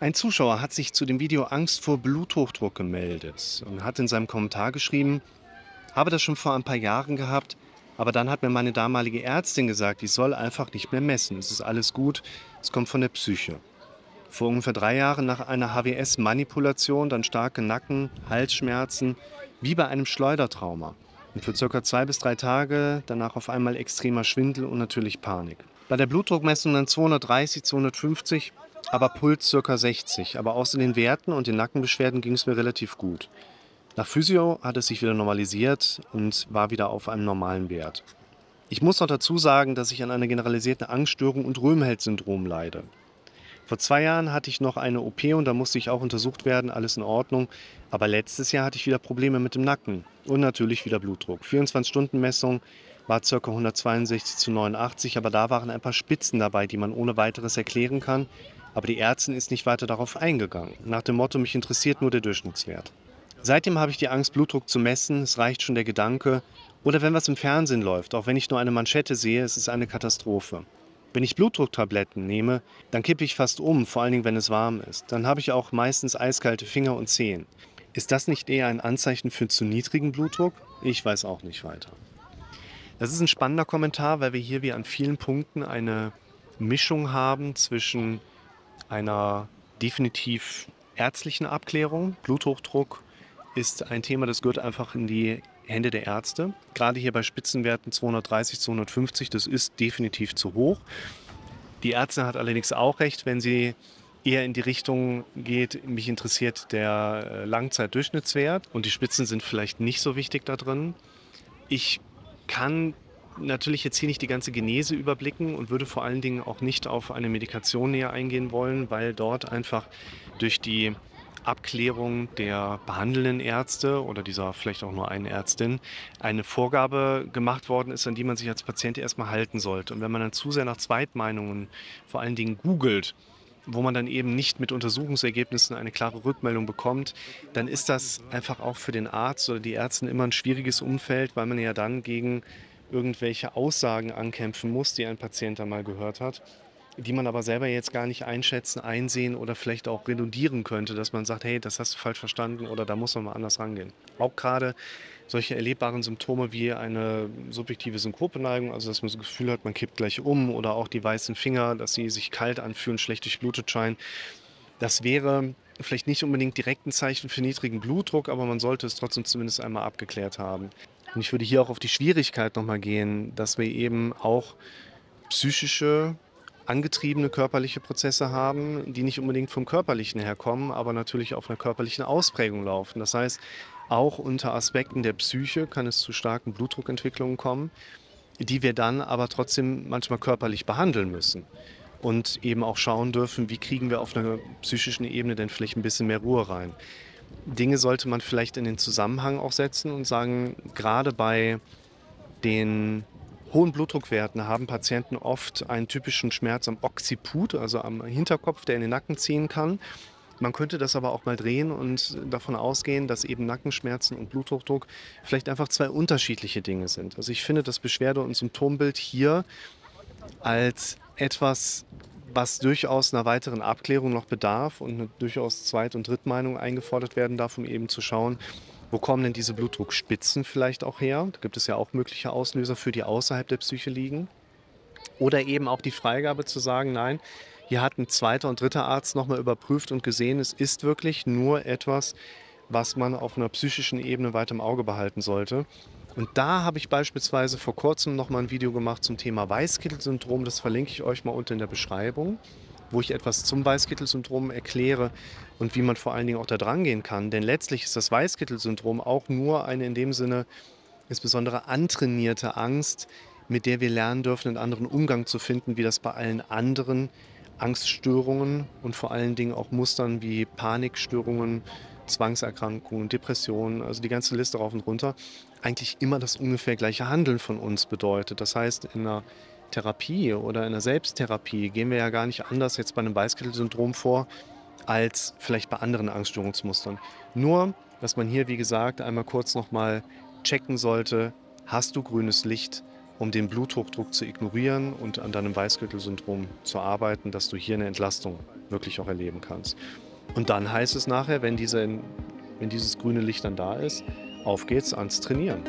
Ein Zuschauer hat sich zu dem Video Angst vor Bluthochdruck gemeldet und hat in seinem Kommentar geschrieben, habe das schon vor ein paar Jahren gehabt, aber dann hat mir meine damalige Ärztin gesagt, ich soll einfach nicht mehr messen. Es ist alles gut, es kommt von der Psyche. Vor ungefähr drei Jahren nach einer HWS-Manipulation dann starke Nacken, Halsschmerzen, wie bei einem Schleudertrauma. Und für circa zwei bis drei Tage danach auf einmal extremer Schwindel und natürlich Panik. Bei der Blutdruckmessung dann 230, 250, aber Puls circa 60. Aber außer den Werten und den Nackenbeschwerden ging es mir relativ gut. Nach Physio hat es sich wieder normalisiert und war wieder auf einem normalen Wert. Ich muss noch dazu sagen, dass ich an einer generalisierten Angststörung und Röhmheld-Syndrom leide. Vor zwei Jahren hatte ich noch eine OP und da musste ich auch untersucht werden, alles in Ordnung. Aber letztes Jahr hatte ich wieder Probleme mit dem Nacken und natürlich wieder Blutdruck. 24-Stunden-Messung war ca. 162 zu 89, aber da waren ein paar Spitzen dabei, die man ohne weiteres erklären kann. Aber die Ärztin ist nicht weiter darauf eingegangen. Nach dem Motto, mich interessiert nur der Durchschnittswert. Seitdem habe ich die Angst, Blutdruck zu messen. Es reicht schon der Gedanke. Oder wenn was im Fernsehen läuft, auch wenn ich nur eine Manschette sehe, es ist eine Katastrophe. Wenn ich Blutdrucktabletten nehme, dann kippe ich fast um, vor allen Dingen, wenn es warm ist. Dann habe ich auch meistens eiskalte Finger und Zehen. Ist das nicht eher ein Anzeichen für zu niedrigen Blutdruck? Ich weiß auch nicht weiter. Das ist ein spannender Kommentar, weil wir hier wie an vielen Punkten eine Mischung haben zwischen einer definitiv ärztlichen Abklärung. Bluthochdruck ist ein Thema, das gehört einfach in die Hände der Ärzte. Gerade hier bei Spitzenwerten 230, 250, das ist definitiv zu hoch. Die Ärztin hat allerdings auch recht, wenn sie eher in die Richtung geht, mich interessiert der äh, Langzeitdurchschnittswert und die Spitzen sind vielleicht nicht so wichtig da drin. Ich kann natürlich jetzt hier nicht die ganze Genese überblicken und würde vor allen Dingen auch nicht auf eine Medikation näher eingehen wollen, weil dort einfach durch die Abklärung der behandelnden Ärzte oder dieser vielleicht auch nur einen Ärztin eine Vorgabe gemacht worden ist, an die man sich als Patient erstmal halten sollte. Und wenn man dann zu sehr nach Zweitmeinungen vor allen Dingen googelt, wo man dann eben nicht mit Untersuchungsergebnissen eine klare Rückmeldung bekommt, dann ist das einfach auch für den Arzt oder die Ärzte immer ein schwieriges Umfeld, weil man ja dann gegen irgendwelche Aussagen ankämpfen muss, die ein Patient dann mal gehört hat die man aber selber jetzt gar nicht einschätzen, einsehen oder vielleicht auch redundieren könnte, dass man sagt, hey, das hast du falsch verstanden oder da muss man mal anders rangehen. Auch gerade solche erlebbaren Symptome wie eine subjektive Synkopeneigung, also dass man das Gefühl hat, man kippt gleich um oder auch die weißen Finger, dass sie sich kalt anfühlen, schlecht durchblutet scheinen. Das wäre vielleicht nicht unbedingt direkt ein Zeichen für niedrigen Blutdruck, aber man sollte es trotzdem zumindest einmal abgeklärt haben. Und ich würde hier auch auf die Schwierigkeit nochmal gehen, dass wir eben auch psychische angetriebene körperliche Prozesse haben, die nicht unbedingt vom Körperlichen herkommen, aber natürlich auf einer körperlichen Ausprägung laufen. Das heißt, auch unter Aspekten der Psyche kann es zu starken Blutdruckentwicklungen kommen, die wir dann aber trotzdem manchmal körperlich behandeln müssen. Und eben auch schauen dürfen, wie kriegen wir auf einer psychischen Ebene denn vielleicht ein bisschen mehr Ruhe rein. Dinge sollte man vielleicht in den Zusammenhang auch setzen und sagen, gerade bei den hohen Blutdruckwerten haben Patienten oft einen typischen Schmerz am Occiput, also am Hinterkopf, der in den Nacken ziehen kann. Man könnte das aber auch mal drehen und davon ausgehen, dass eben Nackenschmerzen und Bluthochdruck vielleicht einfach zwei unterschiedliche Dinge sind. Also ich finde das Beschwerde- und Symptombild hier als etwas, was durchaus einer weiteren Abklärung noch bedarf und eine durchaus Zweit- und Drittmeinung eingefordert werden darf, um eben zu schauen, wo kommen denn diese Blutdruckspitzen vielleicht auch her? Da gibt es ja auch mögliche Auslöser für die außerhalb der Psyche liegen. Oder eben auch die Freigabe zu sagen, nein, hier hat ein zweiter und dritter Arzt nochmal überprüft und gesehen, es ist wirklich nur etwas, was man auf einer psychischen Ebene weiter im Auge behalten sollte. Und da habe ich beispielsweise vor kurzem nochmal ein Video gemacht zum Thema Weißkittel-Syndrom. Das verlinke ich euch mal unten in der Beschreibung wo ich etwas zum Weißkittel-Syndrom erkläre und wie man vor allen Dingen auch da dran gehen kann. Denn letztlich ist das Weißkittel-Syndrom auch nur eine in dem Sinne insbesondere antrainierte Angst, mit der wir lernen dürfen, einen anderen Umgang zu finden, wie das bei allen anderen Angststörungen und vor allen Dingen auch Mustern wie Panikstörungen, Zwangserkrankungen, Depressionen, also die ganze Liste rauf und runter, eigentlich immer das ungefähr gleiche Handeln von uns bedeutet. Das heißt, in einer Therapie oder in der Selbsttherapie gehen wir ja gar nicht anders jetzt bei einem Weißkittel-Syndrom vor, als vielleicht bei anderen Angststörungsmustern. Nur, dass man hier, wie gesagt, einmal kurz nochmal checken sollte, hast du grünes Licht, um den Bluthochdruck zu ignorieren und an deinem Weißkittel-Syndrom zu arbeiten, dass du hier eine Entlastung wirklich auch erleben kannst. Und dann heißt es nachher, wenn, diese, wenn dieses grüne Licht dann da ist, auf geht's ans Trainieren.